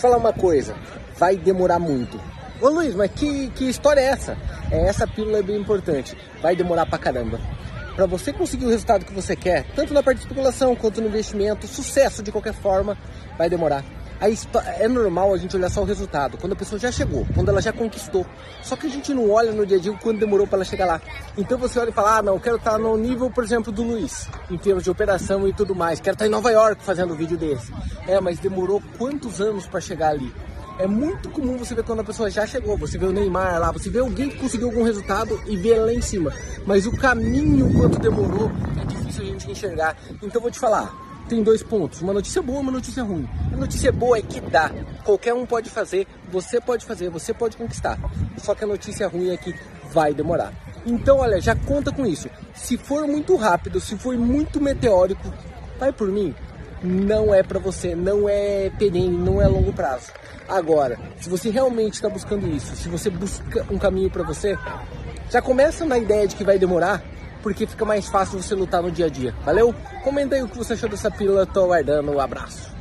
Falar uma coisa, vai demorar muito. Ô Luiz, mas que, que história é essa? É, essa pílula é bem importante, vai demorar pra caramba. Para você conseguir o resultado que você quer, tanto na parte de especulação quanto no investimento, sucesso de qualquer forma, vai demorar. É normal a gente olhar só o resultado, quando a pessoa já chegou, quando ela já conquistou. Só que a gente não olha no dia a dia o quanto demorou para ela chegar lá. Então você olha e fala: ah, não, eu quero estar no nível, por exemplo, do Luiz, em termos de operação e tudo mais. Quero estar em Nova York fazendo um vídeo desse. É, mas demorou quantos anos para chegar ali? É muito comum você ver quando a pessoa já chegou, você vê o Neymar lá, você vê alguém que conseguiu algum resultado e vê lá em cima. Mas o caminho, quanto demorou, é difícil a gente enxergar. Então vou te falar, tem dois pontos, uma notícia boa e uma notícia ruim. A notícia boa é que dá, qualquer um pode fazer, você pode fazer, você pode conquistar. Só que a notícia ruim é que vai demorar. Então, olha, já conta com isso. Se for muito rápido, se for muito meteórico, vai por mim, não é para você, não é perene, não é longo prazo. Agora, se você realmente está buscando isso, se você busca um caminho para você, já começa na ideia de que vai demorar, porque fica mais fácil você lutar no dia a dia. Valeu? Comenta aí o que você achou dessa pílula, tô aguardando. Um abraço.